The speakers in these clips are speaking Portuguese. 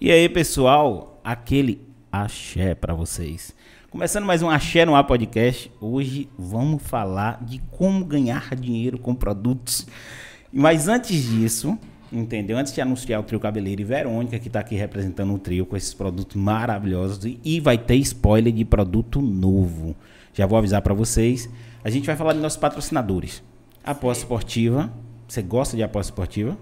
E aí, pessoal, aquele axé para vocês. Começando mais um Axé no Ar Podcast. Hoje vamos falar de como ganhar dinheiro com produtos. Mas antes disso, entendeu? Antes de anunciar o trio Cabeleiro e Verônica, que está aqui representando o trio com esses produtos maravilhosos. E vai ter spoiler de produto novo. Já vou avisar para vocês. A gente vai falar de nossos patrocinadores. Aposta esportiva. Você gosta de aposta esportiva?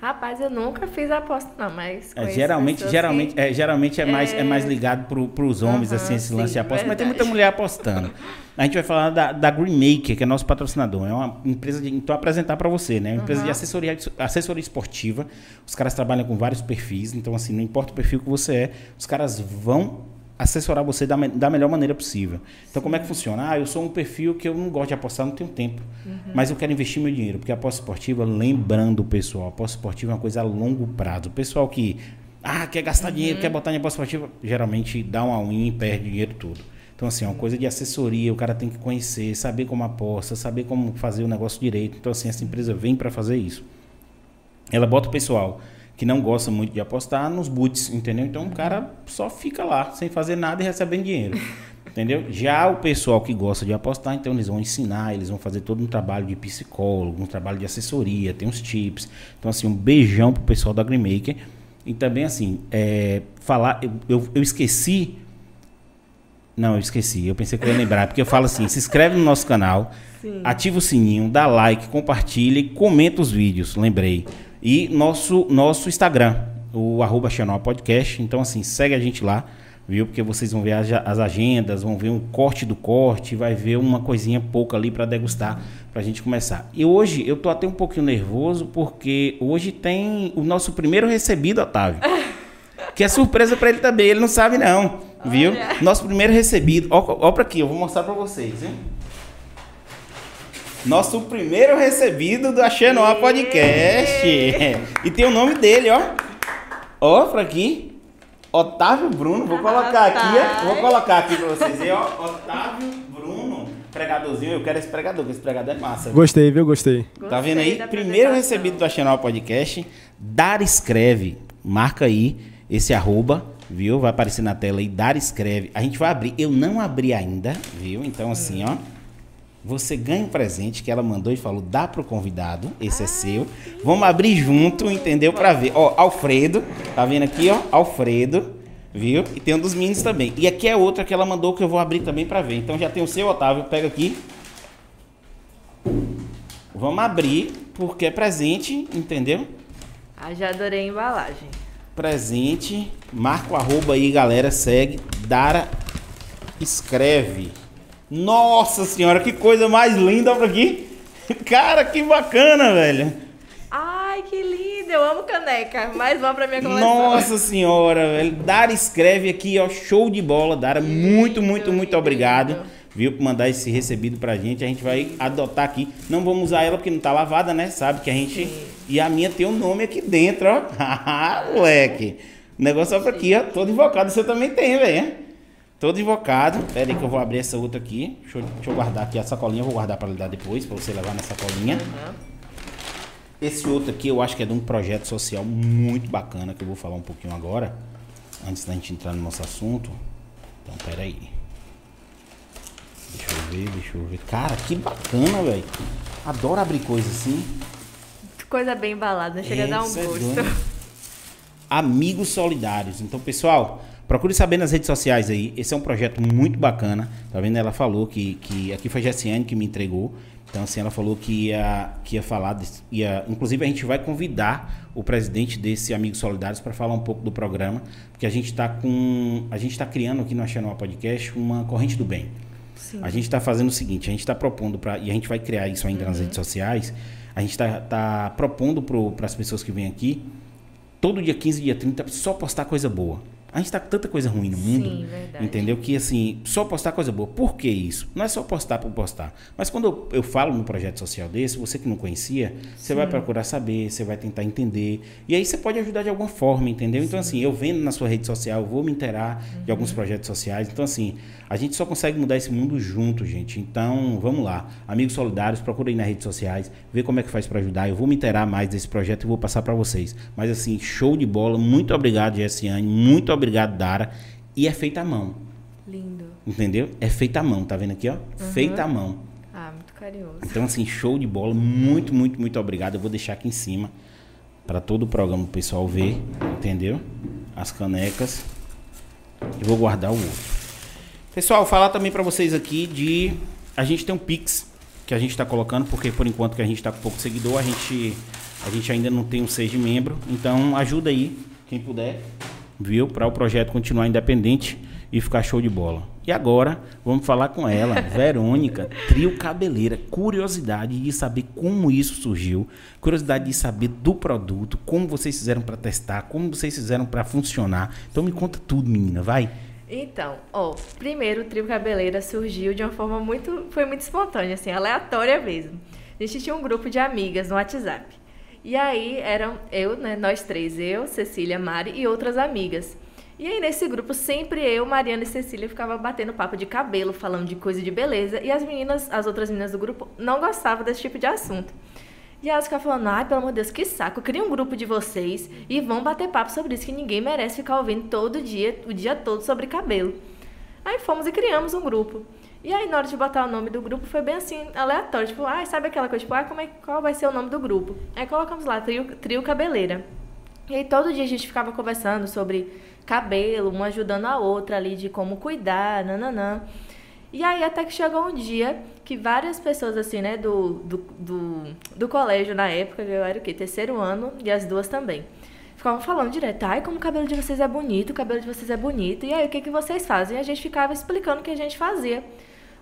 Rapaz, eu nunca fiz aposta, não, mas. É, geralmente, geralmente, que... é, geralmente é, mais, é... é mais ligado para os homens, uhum, assim, esse sim, lance de aposta. Mas tem muita mulher apostando. A gente vai falar da, da Greenmaker, que é nosso patrocinador. É uma empresa de. Então, apresentar para você, né? É uma empresa uhum. de assessoria, assessoria esportiva. Os caras trabalham com vários perfis. Então, assim, não importa o perfil que você é, os caras vão assessorar você da, da melhor maneira possível. Então, como é que funciona? Ah, eu sou um perfil que eu não gosto de apostar, não tenho tempo. Uhum. Mas eu quero investir meu dinheiro. Porque a aposta esportiva, lembrando o pessoal, a aposta esportiva é uma coisa a longo prazo. O pessoal que ah, quer gastar uhum. dinheiro, quer botar em aposta esportiva, geralmente dá uma win e perde dinheiro tudo. Então, assim, é uma coisa de assessoria, o cara tem que conhecer, saber como aposta, saber como fazer o negócio direito. Então, assim, essa empresa vem para fazer isso. Ela bota o pessoal que não gosta muito de apostar nos boots, entendeu? Então o cara só fica lá, sem fazer nada e recebendo dinheiro. Entendeu? Já o pessoal que gosta de apostar, então eles vão ensinar, eles vão fazer todo um trabalho de psicólogo, um trabalho de assessoria, tem uns tips. Então, assim, um beijão pro pessoal da Greenmaker. E também, assim, é, falar, eu, eu, eu, esqueci. Não, eu esqueci, eu pensei que eu ia lembrar, porque eu falo assim: se inscreve no nosso canal, Sim. ativa o sininho, dá like, compartilha e comenta os vídeos, lembrei. E nosso, nosso Instagram, o arroba Podcast. Então, assim, segue a gente lá, viu? Porque vocês vão ver as, as agendas, vão ver um corte do corte, vai ver uma coisinha pouca ali para degustar, para a gente começar. E hoje eu tô até um pouquinho nervoso, porque hoje tem o nosso primeiro recebido, Otávio. que é surpresa para ele também, ele não sabe não, viu? Olha. Nosso primeiro recebido. Ó, ó para aqui, eu vou mostrar para vocês, hein? Nosso primeiro recebido do Axenoa Podcast. E tem o nome dele, ó. Ó, pra aqui. Otávio Bruno. Vou colocar aqui, ó. Vou colocar aqui pra vocês verem, ó. Otávio Bruno. Pregadorzinho. Eu quero esse pregador, porque esse pregador é massa. Gostei, viu? Gostei. Tá vendo aí? Primeiro recebido do Axenoa Podcast. Dar escreve. Marca aí esse arroba viu? Vai aparecer na tela aí, dar escreve. A gente vai abrir. Eu não abri ainda, viu? Então, assim, ó. Você ganha um presente que ela mandou e falou: dá pro convidado, esse é seu. Vamos abrir junto, entendeu? Para ver. Ó, Alfredo, tá vendo aqui, ó? Alfredo, viu? E tem um dos meninos também. E aqui é outra que ela mandou que eu vou abrir também para ver. Então já tem o seu, Otávio. Pega aqui. Vamos abrir, porque é presente, entendeu? Ah, já adorei a embalagem. Presente. Marca o arroba aí, galera. Segue. Dara escreve. Nossa senhora, que coisa mais linda por aqui. Cara, que bacana, velho. Ai, que lindo. Eu amo caneca. Mais uma pra minha coleção. Nossa senhora, velho. Dara escreve aqui, ó. Show de bola, Dara. Muito, muito, muito obrigado. Viu, por mandar esse recebido pra gente. A gente vai adotar aqui. Não vamos usar ela porque não tá lavada, né? Sabe que a gente. Sim. E a minha tem o um nome aqui dentro, ó. moleque. O negócio é pra aqui, ó. Todo invocado. Você também tem, velho. Todo invocado. Pera aí que eu vou abrir essa outra aqui. Deixa eu, deixa eu guardar aqui a sacolinha. Eu vou guardar para lhe dar depois, para você levar na sacolinha. Uhum. Esse outro aqui eu acho que é de um projeto social muito bacana que eu vou falar um pouquinho agora. Antes da gente entrar no nosso assunto. Então, pera aí. Deixa eu ver, deixa eu ver. Cara, que bacana, velho. Adoro abrir coisa assim. Coisa bem embalada, chega é, a dar um é gosto. É Amigos solidários. Então, pessoal, Procure saber nas redes sociais aí. Esse é um projeto muito bacana. Tá vendo? Ela falou que, que aqui foi a Jessiane que me entregou. Então, assim, ela falou que ia, que ia falar. Ia, inclusive, a gente vai convidar o presidente desse Amigos Solidários para falar um pouco do programa, porque a gente está com. A gente está criando aqui no Channel Podcast uma corrente do bem. Sim. A gente está fazendo o seguinte: a gente está propondo para. E a gente vai criar isso ainda uhum. nas redes sociais. A gente está tá propondo para as pessoas que vêm aqui, todo dia 15, dia 30, só postar coisa boa A gente tá com tanta coisa ruim no mundo. Sim, verdade. Entendeu? Que assim, só postar coisa boa. Por que isso? Não é só postar por postar. Mas quando eu, eu falo num projeto social desse, você que não conhecia, você vai procurar saber, você vai tentar entender. E aí você pode ajudar de alguma forma, entendeu? Então, assim, eu vendo na sua rede social, eu vou me inteirar de alguns projetos sociais. Então, assim, a gente só consegue mudar esse mundo junto, gente. Então, vamos lá. Amigos solidários, procura aí nas redes sociais, vê como é que faz para ajudar. Eu vou me inteirar mais desse projeto e vou passar para vocês. Mas, assim, show de bola. Muito obrigado, Jessiane. Muito obrigado, Dara. E é feita à mão. Lindo. Entendeu? É feita à mão, tá vendo aqui, ó? Feita à mão. Ah, muito carinhoso. Então, assim, show de bola. Muito, muito, muito obrigado. Eu vou deixar aqui em cima para todo o programa o pessoal ver, entendeu? As canecas. E vou guardar o outro. Pessoal, falar também para vocês aqui de a gente tem um Pix que a gente está colocando, porque por enquanto que a gente está com pouco seguidor, a gente a gente ainda não tem um seja membro. Então, ajuda aí quem puder, viu? Para o projeto continuar independente e ficar show de bola. E agora, vamos falar com ela, Verônica, trio cabeleira. Curiosidade de saber como isso surgiu, curiosidade de saber do produto, como vocês fizeram para testar, como vocês fizeram para funcionar. Então me conta tudo, menina, vai. Então, ó, primeiro o trio cabeleira surgiu de uma forma muito, foi muito espontânea, assim, aleatória mesmo. A gente tinha um grupo de amigas no WhatsApp. E aí eram eu, né, nós três, eu, Cecília, Mari e outras amigas. E aí nesse grupo sempre eu, Mariana e Cecília ficava batendo papo de cabelo, falando de coisa de beleza, e as meninas, as outras meninas do grupo não gostavam desse tipo de assunto. E elas ficavam falando, ai, pelo amor de Deus, que saco, cria um grupo de vocês e vão bater papo sobre isso, que ninguém merece ficar ouvindo todo dia, o dia todo sobre cabelo. Aí fomos e criamos um grupo. E aí, na hora de botar o nome do grupo, foi bem assim, aleatório. Tipo, ah, sabe aquela coisa, tipo, ah, como é, qual vai ser o nome do grupo? Aí colocamos lá, trio, trio Cabeleira. E aí, todo dia a gente ficava conversando sobre cabelo, uma ajudando a outra ali, de como cuidar, nananã. E aí, até que chegou um dia que várias pessoas, assim, né, do, do, do, do colégio na época, eu era o quê? Terceiro ano, e as duas também. Ficavam falando direto, ai, como o cabelo de vocês é bonito, o cabelo de vocês é bonito. E aí, o que, que vocês fazem? E a gente ficava explicando o que a gente fazia.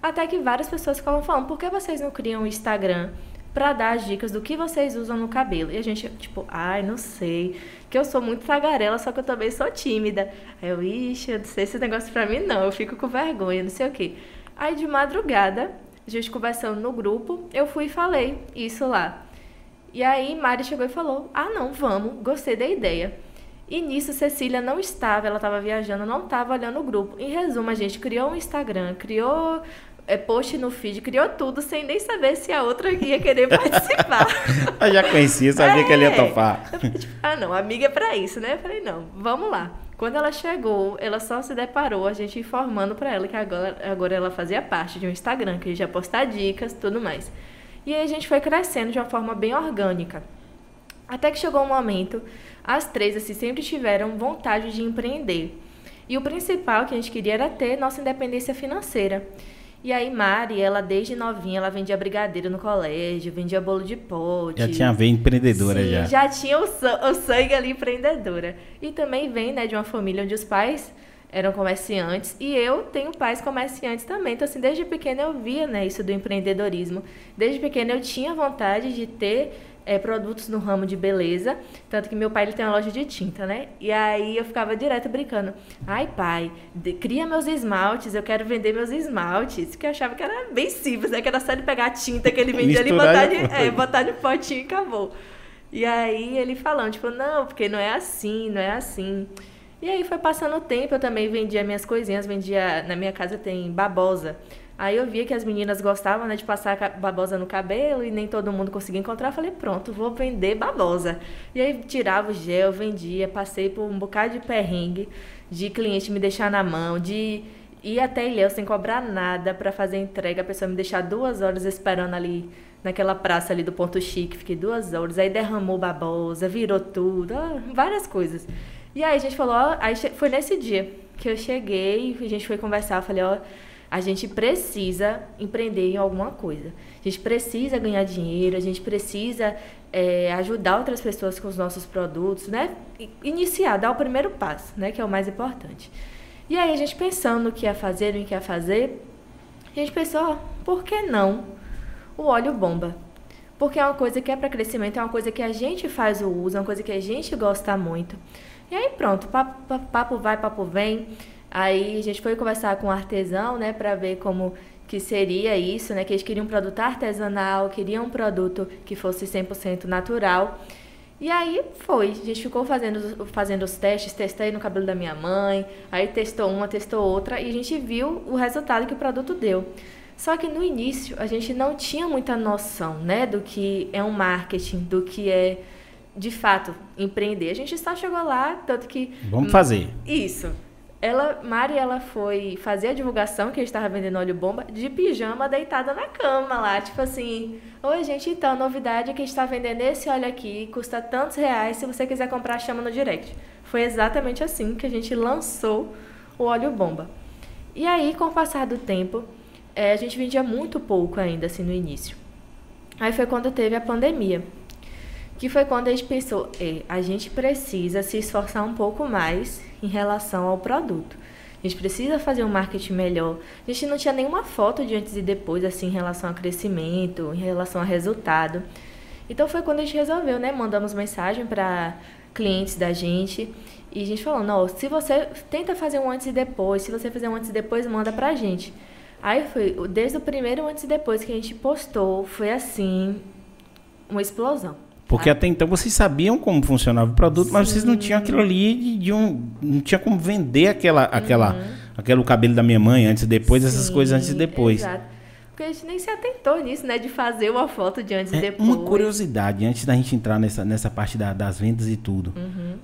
Até que várias pessoas ficavam falando, por que vocês não criam um Instagram para dar as dicas do que vocês usam no cabelo? E a gente, tipo, ai, não sei. Que eu sou muito tagarela, só que eu também sou tímida. Aí eu, ixi, eu não sei esse negócio pra mim, não. Eu fico com vergonha, não sei o quê. Aí de madrugada, a gente conversando no grupo, eu fui e falei isso lá. E aí Mari chegou e falou: Ah, não, vamos, gostei da ideia. E nisso Cecília não estava, ela estava viajando, não estava olhando o grupo. Em resumo, a gente criou um Instagram, criou é, post no feed, criou tudo sem nem saber se a outra ia querer participar. eu já conhecia, sabia é. que ele ia topar. Tipo, ah, não, amiga é pra isso, né? Eu falei, não, vamos lá. Quando ela chegou, ela só se deparou, a gente informando para ela que agora, agora ela fazia parte de um Instagram, que a gente ia postar dicas tudo mais. E aí a gente foi crescendo de uma forma bem orgânica. Até que chegou um momento, as três assim, sempre tiveram vontade de empreender. E o principal que a gente queria era ter nossa independência financeira. E aí Mari, ela desde novinha, ela vendia brigadeiro no colégio, vendia bolo de pote. Já tinha vem empreendedora Sim, já. Já tinha o, o sangue ali empreendedora. E também vem, né, de uma família onde os pais eram comerciantes e eu tenho pais comerciantes também. Então, assim, desde pequena eu via, né, isso do empreendedorismo. Desde pequena eu tinha vontade de ter é, produtos no ramo de beleza. Tanto que meu pai ele tem uma loja de tinta, né? E aí eu ficava direto brincando. Ai, pai, de, cria meus esmaltes, eu quero vender meus esmaltes. Que eu achava que era bem simples, né? Que era só de pegar a tinta que ele vendia ali, botar, de, é, botar de potinho e acabou. E aí ele falando, tipo, não, porque não é assim, não é assim. E aí foi passando o tempo, eu também vendia minhas coisinhas, vendia. Na minha casa tem babosa. Aí eu via que as meninas gostavam né, de passar babosa no cabelo e nem todo mundo conseguia encontrar. Eu falei, pronto, vou vender babosa. E aí tirava o gel, vendia, passei por um bocado de perrengue, de cliente me deixar na mão, de ir até Ilhéus sem cobrar nada para fazer entrega, a pessoa me deixar duas horas esperando ali naquela praça ali do Ponto Chique, fiquei duas horas, aí derramou babosa, virou tudo, várias coisas. E aí a gente falou, ó, aí foi nesse dia que eu cheguei, a gente foi conversar, eu falei, ó, a gente precisa empreender em alguma coisa. A gente precisa ganhar dinheiro, a gente precisa é, ajudar outras pessoas com os nossos produtos, né? Iniciar, dar o primeiro passo, né? Que é o mais importante. E aí a gente pensando no que ia fazer, no que ia fazer, a gente pensou, por que não o óleo bomba? Porque é uma coisa que é para crescimento, é uma coisa que a gente faz o uso, é uma coisa que a gente gosta muito. E aí pronto, papo, papo vai, papo vem. Aí a gente foi conversar com o artesão, né, para ver como que seria isso, né, que eles queriam um produto artesanal, queriam um produto que fosse 100% natural. E aí foi, a gente ficou fazendo, fazendo os testes, testei no cabelo da minha mãe, aí testou uma, testou outra, e a gente viu o resultado que o produto deu. Só que no início a gente não tinha muita noção, né, do que é um marketing, do que é de fato empreender. A gente só chegou lá, tanto que Vamos fazer. Isso. Ela, Mari, ela foi fazer a divulgação que a gente estava vendendo óleo bomba de pijama deitada na cama lá, tipo assim, oi gente, então a novidade é que a gente está vendendo esse óleo aqui, custa tantos reais, se você quiser comprar chama no direct. Foi exatamente assim que a gente lançou o óleo bomba. E aí, com o passar do tempo, é, a gente vendia muito pouco ainda, assim, no início. Aí foi quando teve a pandemia, que foi quando a gente pensou, a gente precisa se esforçar um pouco mais em relação ao produto. A gente precisa fazer um marketing melhor. A gente não tinha nenhuma foto de antes e depois, assim, em relação a crescimento, em relação a resultado. Então foi quando a gente resolveu, né? Mandamos mensagem para clientes da gente e a gente falou, não, se você tenta fazer um antes e depois, se você fizer um antes e depois, manda pra gente. Aí foi, desde o primeiro antes e depois que a gente postou, foi assim, uma explosão. Porque até então vocês sabiam como funcionava o produto, Sim. mas vocês não tinham aquilo ali de, de, um. Não tinha como vender aquela, aquela, uhum. aquele cabelo da minha mãe antes e depois, Sim, essas coisas antes e depois. Exato. Porque a gente nem se atentou nisso, né? De fazer uma foto de antes é e depois. Uma curiosidade, antes da gente entrar nessa, nessa parte da, das vendas e tudo. Uhum.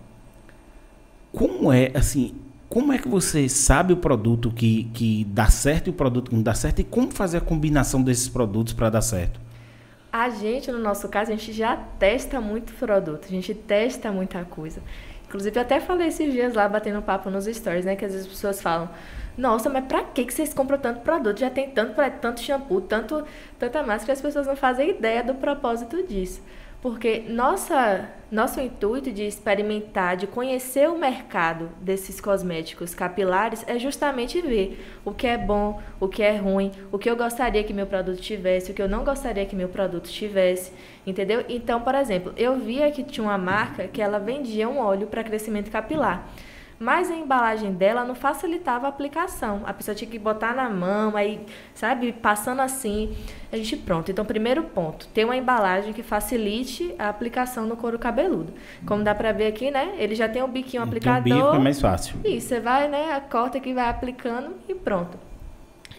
Como é, assim, como é que você sabe o produto que, que dá certo e o produto que não dá certo? E como fazer a combinação desses produtos para dar certo? A gente, no nosso caso, a gente já testa muito produto, a gente testa muita coisa. Inclusive, eu até falei esses dias lá, batendo papo nos stories, né? Que às vezes as pessoas falam, nossa, mas pra que vocês compram tanto produto? Já tem tanto, tanto shampoo, tanto, tanta máscara, as pessoas não fazem ideia do propósito disso. Porque nossa, nosso intuito de experimentar, de conhecer o mercado desses cosméticos capilares é justamente ver o que é bom, o que é ruim, o que eu gostaria que meu produto tivesse, o que eu não gostaria que meu produto tivesse, entendeu? Então, por exemplo, eu via que tinha uma marca que ela vendia um óleo para crescimento capilar mas a embalagem dela não facilitava a aplicação. A pessoa tinha que botar na mão, aí, sabe, passando assim. A gente, pronto. Então, primeiro ponto, ter uma embalagem que facilite a aplicação no couro cabeludo. Como dá pra ver aqui, né? Ele já tem o biquinho aplicador. Tem o bico é mais fácil. E você vai, né, corta que vai aplicando e pronto.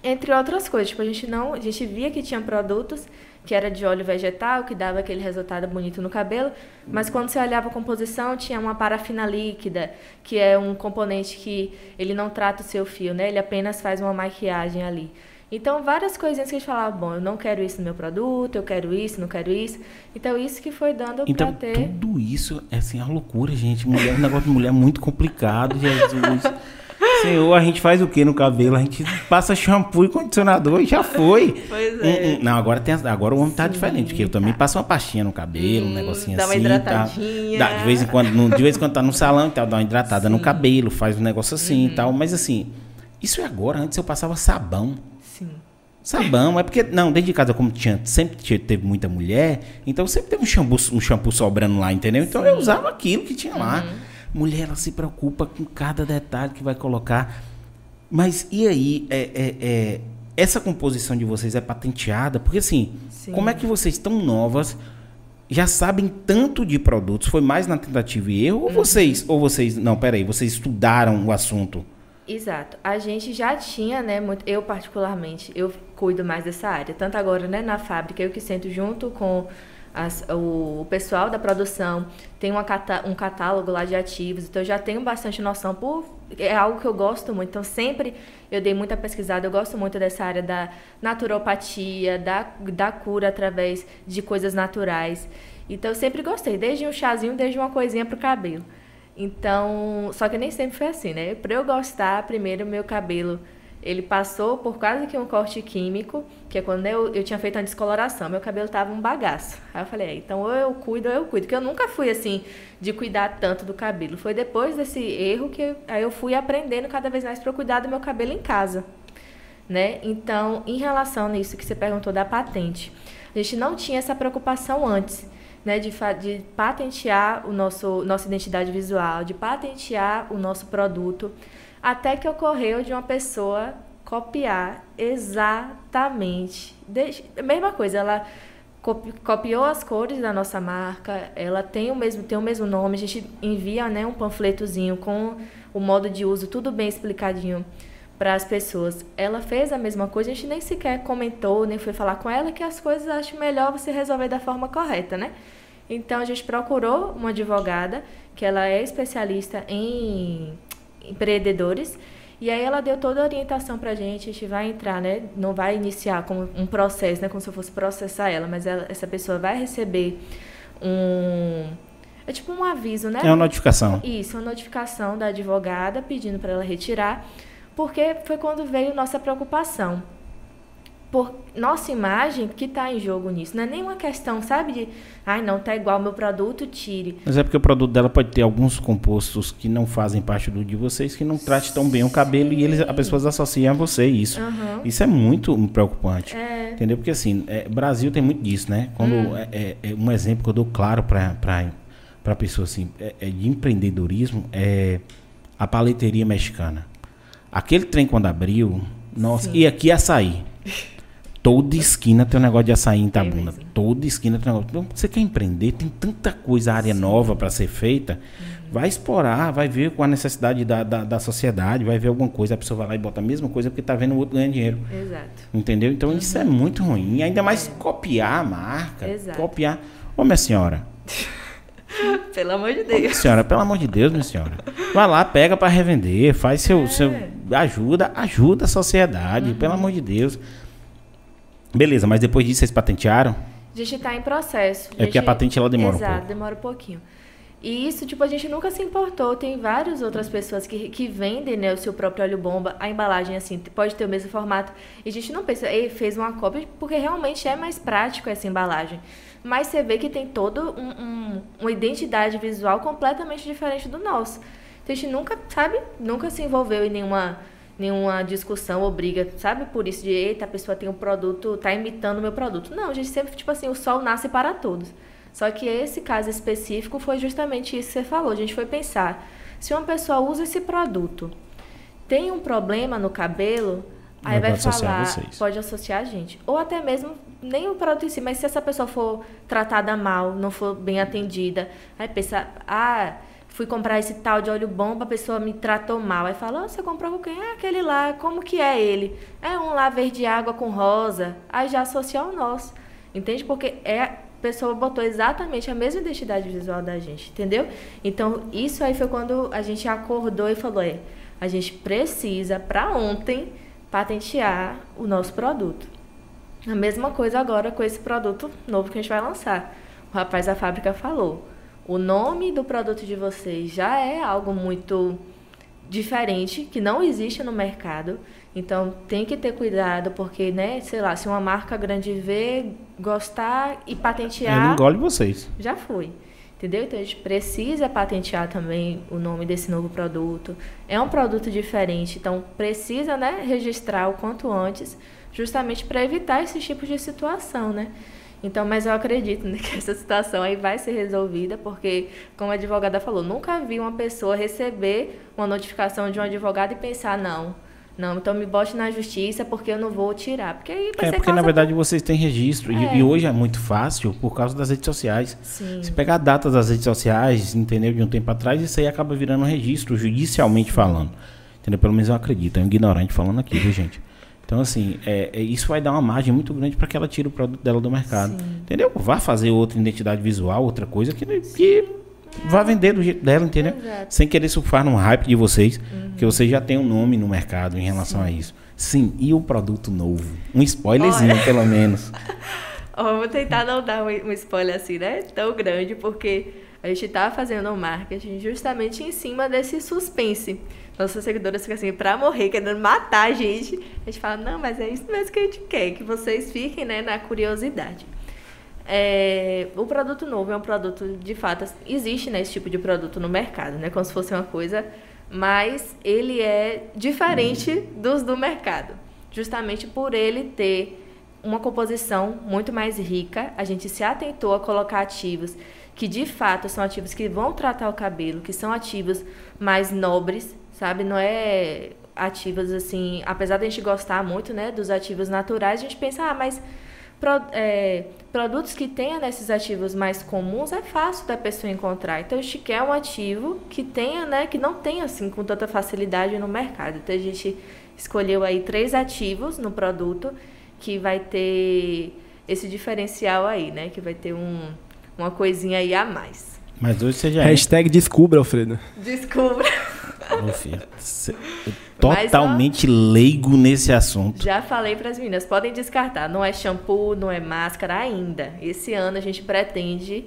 Entre outras coisas, tipo, a gente não, a gente via que tinha produtos que era de óleo vegetal, que dava aquele resultado bonito no cabelo, mas quando você olhava a composição, tinha uma parafina líquida, que é um componente que ele não trata o seu fio, né? Ele apenas faz uma maquiagem ali. Então, várias coisinhas que a gente falava, bom, eu não quero isso no meu produto, eu quero isso, não quero isso. Então, isso que foi dando então, pra ter... tudo isso é assim, a loucura, gente. Mulher, um negócio de mulher muito complicado, Jesus. Senhor, a gente faz o que no cabelo? A gente passa shampoo e condicionador e já foi. Pois é. Não, agora, tem, agora o homem tá Sim, diferente, porque eu também tá. passo uma pastinha no cabelo, hum, um negocinho dá assim. Uma hidratadinha. Tá. Dá, de, vez em quando, no, de vez em quando tá no salão e tal, dá uma hidratada Sim. no cabelo, faz um negócio assim uhum. e tal. Mas assim, isso é agora. Antes eu passava sabão. Sim. Sabão, é porque, não, dentro de casa, como tinha, sempre tinha, teve muita mulher, então sempre teve um shampoo, um shampoo sobrando lá, entendeu? Então Sim. eu usava aquilo que tinha lá. Uhum. Mulher, ela se preocupa com cada detalhe que vai colocar. Mas e aí, é, é, é, essa composição de vocês é patenteada? Porque assim, Sim. como é que vocês tão novas já sabem tanto de produtos? Foi mais na tentativa e erro? Ou uhum. vocês, ou vocês, não, peraí, vocês estudaram o assunto? Exato. A gente já tinha, né, muito, eu particularmente, eu cuido mais dessa área. Tanto agora, né, na fábrica, eu que sento junto com as, o, o, pessoal da produção tem uma um catálogo lá de ativos, então eu já tenho bastante noção por é algo que eu gosto muito. Então sempre eu dei muita pesquisada, eu gosto muito dessa área da naturopatia, da, da cura através de coisas naturais. Então eu sempre gostei, desde um chazinho, desde uma coisinha pro cabelo. Então, só que nem sempre foi assim, né? Para eu gostar, primeiro meu cabelo ele passou por quase que um corte químico, que é quando eu, eu tinha feito uma descoloração, meu cabelo tava um bagaço. Aí eu falei, é, então ou eu cuido ou eu cuido, porque eu nunca fui assim de cuidar tanto do cabelo. Foi depois desse erro que eu, aí eu fui aprendendo cada vez mais para cuidar do meu cabelo em casa, né? Então, em relação nisso que você perguntou da patente, a gente não tinha essa preocupação antes né, de, de patentear o nosso nossa identidade visual, de patentear o nosso produto, até que ocorreu de uma pessoa copiar exatamente, mesma coisa, ela copiou as cores da nossa marca, ela tem o mesmo, tem o mesmo nome, a gente envia né, um panfletozinho com o modo de uso, tudo bem explicadinho para as pessoas. Ela fez a mesma coisa, a gente nem sequer comentou, nem foi falar com ela que as coisas acho melhor você resolver da forma correta, né? Então a gente procurou uma advogada que ela é especialista em empreendedores e aí ela deu toda a orientação pra gente, a gente vai entrar, né? Não vai iniciar como um processo, né? Como se eu fosse processar ela, mas ela, essa pessoa vai receber um. É tipo um aviso, né? É uma notificação. Isso, uma notificação da advogada pedindo para ela retirar, porque foi quando veio nossa preocupação por nossa imagem que está em jogo nisso. Não é nenhuma questão, sabe, de, ai, não, tá igual meu produto, tire. Mas é porque o produto dela pode ter alguns compostos que não fazem parte do de vocês, que não trate tão bem o cabelo Sim. e eles, as pessoas associam a você isso. Uhum. Isso é muito preocupante. É. Entendeu? Porque assim, é, Brasil tem muito disso, né? Quando hum. é, é, é, um exemplo que eu dou claro para para pessoa assim, é, é, de empreendedorismo é a paleteria mexicana. Aquele trem quando abriu, nossa, Sim. e aqui açaí. Toda esquina tem um negócio de açaí em Itabuna. Toda esquina tem um negócio. Você quer empreender, tem tanta coisa, área Sim. nova para ser feita. Uhum. Vai explorar, vai ver com a necessidade da, da, da, sociedade, vai ver alguma coisa, a pessoa vai lá e bota a mesma coisa porque está vendo o outro ganhando dinheiro. Exato. Entendeu? Então uhum. isso é muito ruim. E ainda mais é. copiar a marca. Exato. Copiar. Ô, minha senhora. pelo amor de Deus. Ô, minha senhora, pelo amor de Deus, minha senhora. Vai lá, pega para revender, faz seu, é. seu. Ajuda, ajuda a sociedade, uhum. pelo amor de Deus. Beleza, mas depois disso vocês patentearam? A gente está em processo. É porque a patente ela demora Exato, um pouco. demora um pouquinho. E isso, tipo, a gente nunca se importou. Tem várias outras pessoas que, que vendem né, o seu próprio óleo bomba. A embalagem, assim, pode ter o mesmo formato. E a gente não pensa, ei, fez uma cópia, porque realmente é mais prático essa embalagem. Mas você vê que tem toda um, um, uma identidade visual completamente diferente do nosso. Então a gente nunca, sabe, nunca se envolveu em nenhuma nenhuma discussão ou briga, sabe? Por isso de, eita, a pessoa tem um produto, tá imitando o meu produto. Não, a gente sempre, tipo assim, o sol nasce para todos. Só que esse caso específico foi justamente isso que você falou. A gente foi pensar, se uma pessoa usa esse produto, tem um problema no cabelo, aí vai falar, pode associar a gente. Ou até mesmo, nem o produto em si, mas se essa pessoa for tratada mal, não for bem atendida, aí pensa, ah fui comprar esse tal de óleo bomba, a pessoa me tratou mal. Aí fala, oh, você comprou com quem? É aquele lá, como que é ele? É um lá verde água com rosa. Aí já associa ao nosso. Entende? Porque é, a pessoa botou exatamente a mesma identidade visual da gente, entendeu? Então, isso aí foi quando a gente acordou e falou, é, a gente precisa, para ontem, patentear o nosso produto. A mesma coisa agora com esse produto novo que a gente vai lançar. O rapaz da fábrica falou o nome do produto de vocês já é algo muito diferente, que não existe no mercado. Então tem que ter cuidado, porque, né, sei lá, se uma marca grande vê, gostar e patentear. Ele engole vocês. Já foi. Entendeu? Então a gente precisa patentear também o nome desse novo produto. É um produto diferente, então precisa, né, registrar o quanto antes, justamente para evitar esse tipo de situação, né? Então, mas eu acredito né, que essa situação aí vai ser resolvida, porque, como a advogada falou, nunca vi uma pessoa receber uma notificação de um advogado e pensar, não, não, então me bote na justiça porque eu não vou tirar. Porque aí É porque, na verdade, vocês têm registro. É. E, e, hoje é muito fácil por causa das redes sociais. Sim. Se pegar datas das redes sociais, entendeu? De um tempo atrás, isso aí acaba virando um registro, judicialmente falando. Entendeu? Pelo menos eu acredito. É um ignorante falando aqui, viu, gente? Então, assim, é, é, isso vai dar uma margem muito grande para que ela tire o produto dela do mercado. Sim. Entendeu? Vá fazer outra identidade visual, outra coisa que, que vá vender do jeito dela, entendeu? Exato. Sem querer surfar no hype de vocês, uhum. que vocês já têm um nome no mercado em relação Sim. a isso. Sim, e o produto novo? Um spoilerzinho, Olha. pelo menos. oh, vou tentar não dar um, spoiler assim, né? Tão grande, porque a gente está fazendo o um marketing justamente em cima desse suspense nossas seguidoras ficam assim, pra morrer, querendo matar a gente. A gente fala, não, mas é isso mesmo que a gente quer, que vocês fiquem né, na curiosidade. É, o produto novo é um produto, de fato, existe né, esse tipo de produto no mercado, né? Como se fosse uma coisa, mas ele é diferente dos do mercado. Justamente por ele ter uma composição muito mais rica. A gente se atentou a colocar ativos que de fato são ativos que vão tratar o cabelo, que são ativos mais nobres, sabe? Não é ativos assim, apesar da gente gostar muito, né, dos ativos naturais, a gente pensa, ah, mas pro, é, produtos que tenham nesses ativos mais comuns é fácil da pessoa encontrar. Então a gente quer um ativo que tenha, né, que não tenha assim com tanta facilidade no mercado. Então a gente escolheu aí três ativos no produto que vai ter esse diferencial aí, né, que vai ter um, uma coisinha aí a mais. Mas hoje você já é. Hashtag descubra, Alfredo. Descubra. Ô, filho, totalmente Mas, ó, leigo nesse assunto. Já falei para as meninas, podem descartar. Não é shampoo, não é máscara ainda. Esse ano a gente pretende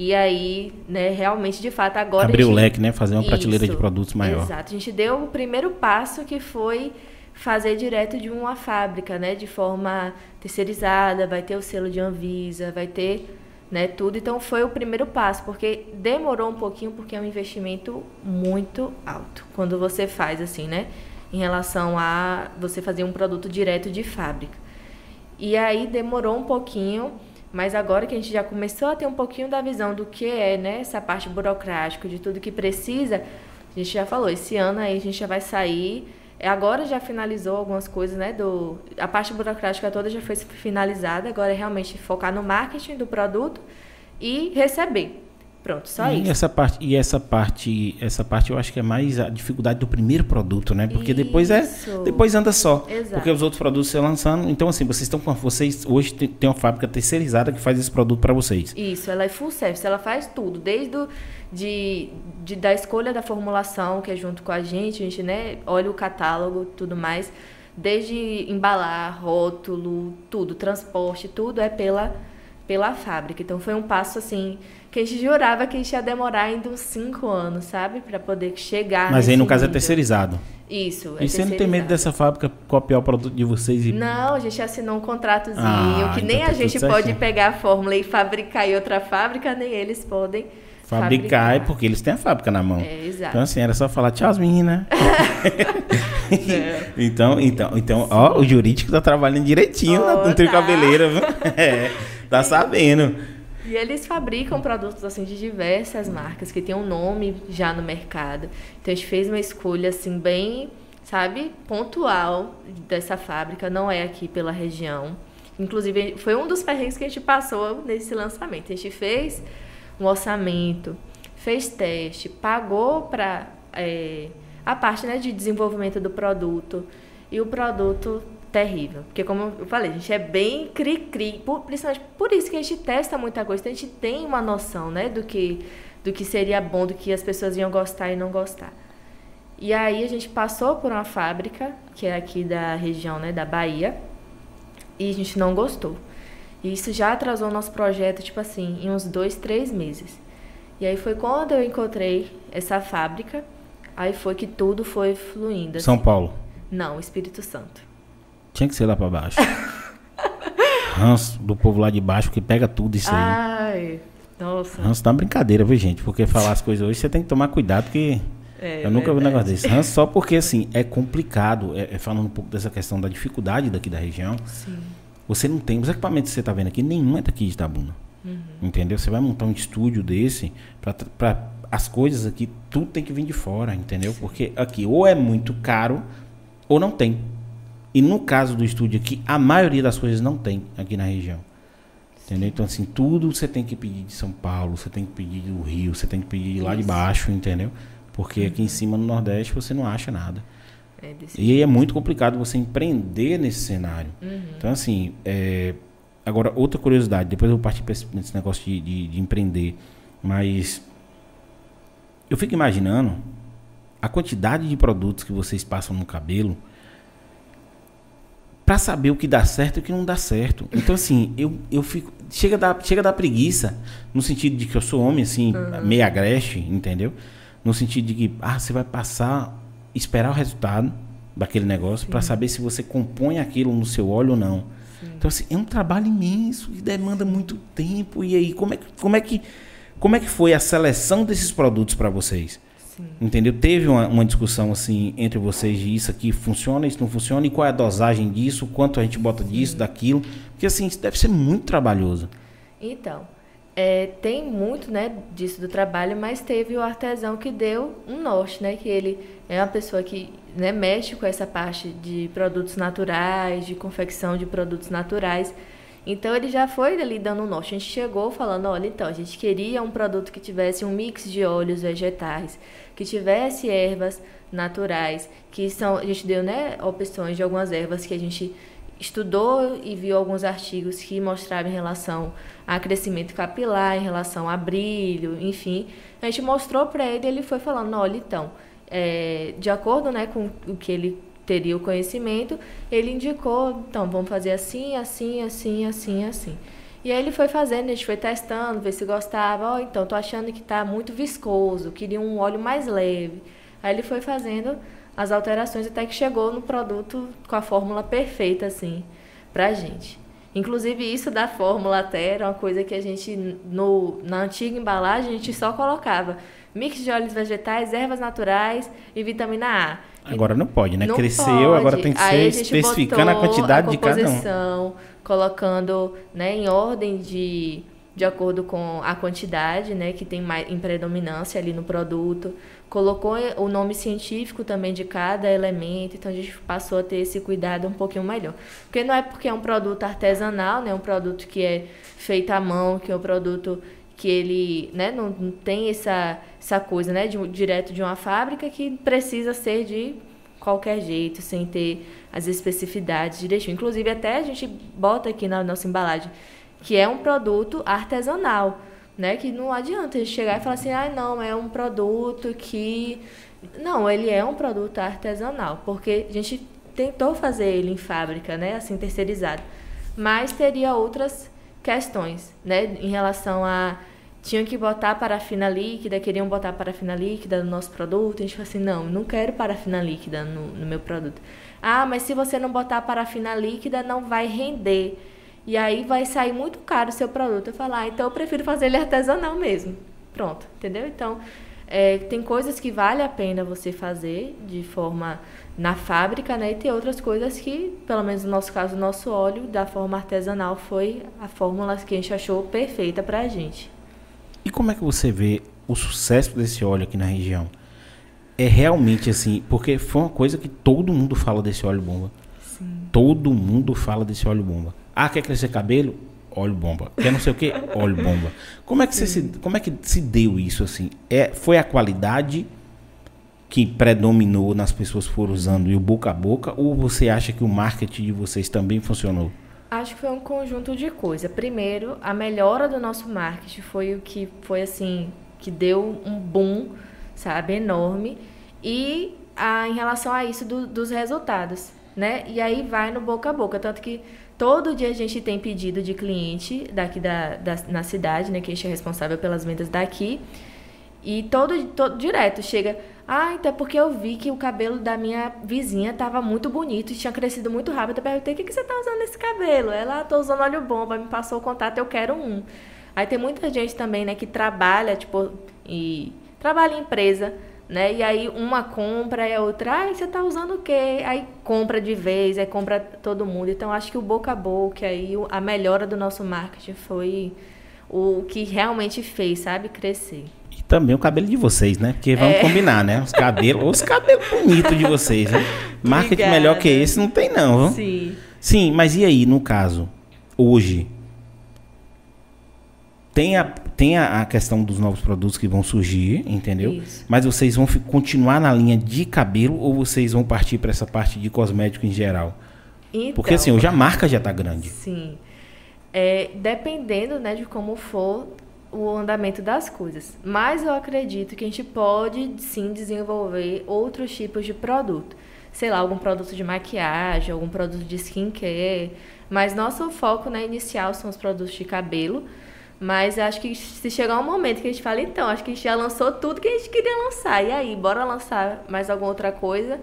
e aí, né, realmente, de fato, agora. Abrir gente... o leque, né? Fazer uma Isso, prateleira de produtos maior. Exato. A gente deu o primeiro passo que foi fazer direto de uma fábrica, né? De forma terceirizada, vai ter o selo de Anvisa, vai ter né, tudo. Então foi o primeiro passo, porque demorou um pouquinho porque é um investimento muito alto. Quando você faz assim, né, em relação a você fazer um produto direto de fábrica. E aí demorou um pouquinho, mas agora que a gente já começou a ter um pouquinho da visão do que é, né, essa parte burocrática, de tudo que precisa, a gente já falou, esse ano aí a gente já vai sair Agora já finalizou algumas coisas, né? Do, a parte burocrática toda já foi finalizada. Agora é realmente focar no marketing do produto e receber. Pronto, só e isso. Essa parte, e essa parte, essa parte eu acho que é mais a dificuldade do primeiro produto, né? Porque isso. depois é, depois anda só. Exato. Porque os outros produtos você lançando, então assim, vocês estão com vocês hoje tem, tem uma fábrica terceirizada que faz esse produto para vocês. Isso, ela é full service, ela faz tudo, desde o, de, de, da escolha da formulação, que é junto com a gente, a gente né, olha o catálogo, tudo mais, desde embalar, rótulo, tudo, transporte, tudo é pela pela fábrica. Então foi um passo assim que a gente jurava que a gente ia demorar ainda uns cinco anos, sabe? para poder chegar. Mas aí no caso é terceirizado. Isso. É e você não tem medo dessa fábrica copiar o produto de vocês? E... Não, a gente assinou um contratozinho ah, que então nem tá a gente pode pegar a fórmula e fabricar em outra fábrica, nem eles podem. Fabricar, fabricar. porque eles têm a fábrica na mão. É, exato. Então, assim, era só falar tchau, meninas. então, então, então, ó, o jurídico tá trabalhando direitinho oh, no trio tá. cabeleira, viu? É. Tá sabendo. E eles fabricam produtos assim de diversas marcas que tem um nome já no mercado. Então a gente fez uma escolha assim bem, sabe, pontual dessa fábrica, não é aqui pela região. Inclusive foi um dos perrengues que a gente passou nesse lançamento. A gente fez um orçamento, fez teste, pagou para é, a parte né, de desenvolvimento do produto e o produto terrível. Porque, como eu falei, a gente é bem cri-cri, por, principalmente por isso que a gente testa muita coisa, então a gente tem uma noção, né, do que, do que seria bom, do que as pessoas iam gostar e não gostar. E aí a gente passou por uma fábrica, que é aqui da região, né, da Bahia, e a gente não gostou. E isso já atrasou o nosso projeto, tipo assim, em uns dois, três meses. E aí foi quando eu encontrei essa fábrica, aí foi que tudo foi fluindo. São assim. Paulo? Não, Espírito Santo. Tinha que ser lá para baixo. Ranço do povo lá de baixo que pega tudo isso aí. Ai, nossa. Ranço tá uma brincadeira, viu, gente? Porque falar as coisas hoje você tem que tomar cuidado, porque é, eu nunca vi um negócio desse. Ranço só porque, assim, é complicado. É, é, falando um pouco dessa questão da dificuldade daqui da região. Sim. Você não tem. Os equipamentos que você tá vendo aqui, nenhum é daqui de Itabuna. Uhum. Entendeu? Você vai montar um estúdio desse para as coisas aqui, tudo tem que vir de fora, entendeu? Sim. Porque aqui ou é muito caro ou não tem. E no caso do estúdio aqui, a maioria das coisas não tem aqui na região. Entendeu? Então, assim, tudo você tem que pedir de São Paulo, você tem que pedir do Rio, você tem que pedir de lá de baixo, entendeu? Porque aqui em uhum. cima no Nordeste você não acha nada. É e aí é muito complicado você empreender nesse cenário. Uhum. Então, assim, é... agora, outra curiosidade, depois eu vou partir para esse negócio de, de, de empreender, mas eu fico imaginando a quantidade de produtos que vocês passam no cabelo para saber o que dá certo e o que não dá certo. Então, assim, eu, eu fico. Chega da, chega da preguiça, no sentido de que eu sou homem, assim, uhum. meio agreste, entendeu? No sentido de que, ah, você vai passar, esperar o resultado daquele negócio para saber se você compõe aquilo no seu óleo ou não. Sim. Então, assim, é um trabalho imenso e demanda muito tempo. E aí, como é como é que, como é que foi a seleção desses produtos para vocês? Sim. Entendeu? Teve uma, uma, discussão assim entre vocês de isso aqui funciona, isso não funciona, e qual é a dosagem disso, quanto a gente bota disso, daquilo, Que assim, isso deve ser muito trabalhoso. Então, é, tem muito né, disso do trabalho, mas teve o artesão que deu um norte, né? Que ele é uma pessoa que né, mexe com essa parte de produtos naturais, de confecção de produtos naturais. Então ele já foi ali dando um norte. A gente chegou falando, olha, então, a gente queria um produto que tivesse um mix de óleos vegetais, que tivesse ervas naturais, que são, a gente deu, né, opções de algumas ervas que a gente estudou e viu alguns artigos que mostravam em relação a crescimento capilar, em relação a brilho, enfim. A gente mostrou para ele e ele foi falando, olha, então, é, de acordo né, com o que ele teria o conhecimento, ele indicou, então, vamos fazer assim, assim, assim, assim, assim. E aí ele foi fazendo, a gente foi testando, ver se gostava. Oh, então, tô achando que está muito viscoso, queria um óleo mais leve. Aí ele foi fazendo as alterações até que chegou no produto com a fórmula perfeita, assim, pra gente. Inclusive, isso da fórmula até era uma coisa que a gente, no, na antiga embalagem, a gente só colocava mix de óleos vegetais, ervas naturais e vitamina A. Agora não pode, né? Não Cresceu, pode. agora tem que ser especificando a quantidade a de cada um. Colocando né, em ordem de, de acordo com a quantidade né, que tem mais, em predominância ali no produto. Colocou o nome científico também de cada elemento, então a gente passou a ter esse cuidado um pouquinho melhor. Porque não é porque é um produto artesanal, né, um produto que é feito à mão, que é um produto que ele né, não, não tem essa, essa coisa né, de, direto de uma fábrica que precisa ser de qualquer jeito, sem ter as especificidades direitinho. Inclusive, até a gente bota aqui na nossa embalagem que é um produto artesanal, né? Que não adianta a gente chegar e falar assim, ah, não, é um produto que... Não, ele é um produto artesanal, porque a gente tentou fazer ele em fábrica, né? Assim, terceirizado. Mas teria outras questões, né? Em relação a tinham que botar parafina líquida, queriam botar parafina líquida no nosso produto. A gente falou assim, não, não quero parafina líquida no, no meu produto. Ah, mas se você não botar parafina líquida, não vai render. E aí vai sair muito caro o seu produto. Eu falo, ah, então eu prefiro fazer ele artesanal mesmo. Pronto, entendeu? Então, é, tem coisas que vale a pena você fazer de forma na fábrica, né? E tem outras coisas que, pelo menos no nosso caso, o nosso óleo da forma artesanal foi a fórmula que a gente achou perfeita para a gente. E como é que você vê o sucesso desse óleo aqui na região? É realmente assim, porque foi uma coisa que todo mundo fala desse óleo bomba. Sim. Todo mundo fala desse óleo bomba. Ah, quer crescer cabelo? Óleo bomba. Quer não sei o que? Óleo bomba. Como é que, você se, como é que se deu isso assim? É, foi a qualidade que predominou nas pessoas que foram usando e o boca a boca? Ou você acha que o marketing de vocês também funcionou? Acho que foi um conjunto de coisas. Primeiro, a melhora do nosso marketing foi o que foi assim, que deu um boom, sabe, enorme. E a, em relação a isso do, dos resultados, né? E aí vai no boca a boca, tanto que todo dia a gente tem pedido de cliente daqui da, da na cidade, né, que a gente é responsável pelas vendas daqui. E todo, todo direto chega, ah, então é porque eu vi que o cabelo da minha vizinha estava muito bonito e tinha crescido muito rápido. Eu perguntei, o que, que você está usando nesse cabelo? Ela, estou usando óleo bomba, me passou o contato, eu quero um. Aí tem muita gente também, né, que trabalha, tipo, e trabalha em empresa, né? E aí uma compra e a outra, ai, você está usando o quê? Aí compra de vez, aí compra todo mundo. Então acho que o boca a boca aí, a melhora do nosso marketing foi o que realmente fez, sabe, crescer também o cabelo de vocês, né? Porque vamos é. combinar, né? Os cabelos, os cabelos bonitos de vocês, né? Marketing Obrigada. melhor que esse não tem não, viu? Sim. Sim, mas e aí, no caso, hoje, tem a, tem a, a questão dos novos produtos que vão surgir, entendeu? Isso. Mas vocês vão continuar na linha de cabelo ou vocês vão partir para essa parte de cosmético em geral? Então, Porque assim, hoje a marca já está grande. Sim. É, dependendo né, de como for, o andamento das coisas. Mas eu acredito que a gente pode sim desenvolver outros tipos de produto. Sei lá, algum produto de maquiagem, algum produto de skincare. Mas nosso foco né, inicial são os produtos de cabelo. Mas acho que se chegar um momento que a gente fala, então, acho que a gente já lançou tudo que a gente queria lançar. E aí, bora lançar mais alguma outra coisa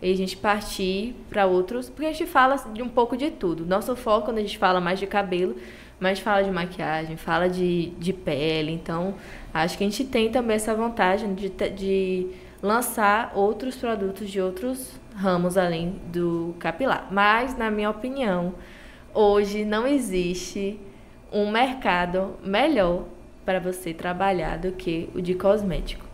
e a gente partir para outros. Porque a gente fala de um pouco de tudo. Nosso foco, quando a gente fala mais de cabelo, mas fala de maquiagem, fala de, de pele. Então, acho que a gente tem também essa vantagem de, de lançar outros produtos de outros ramos além do capilar. Mas, na minha opinião, hoje não existe um mercado melhor para você trabalhar do que o de cosmético.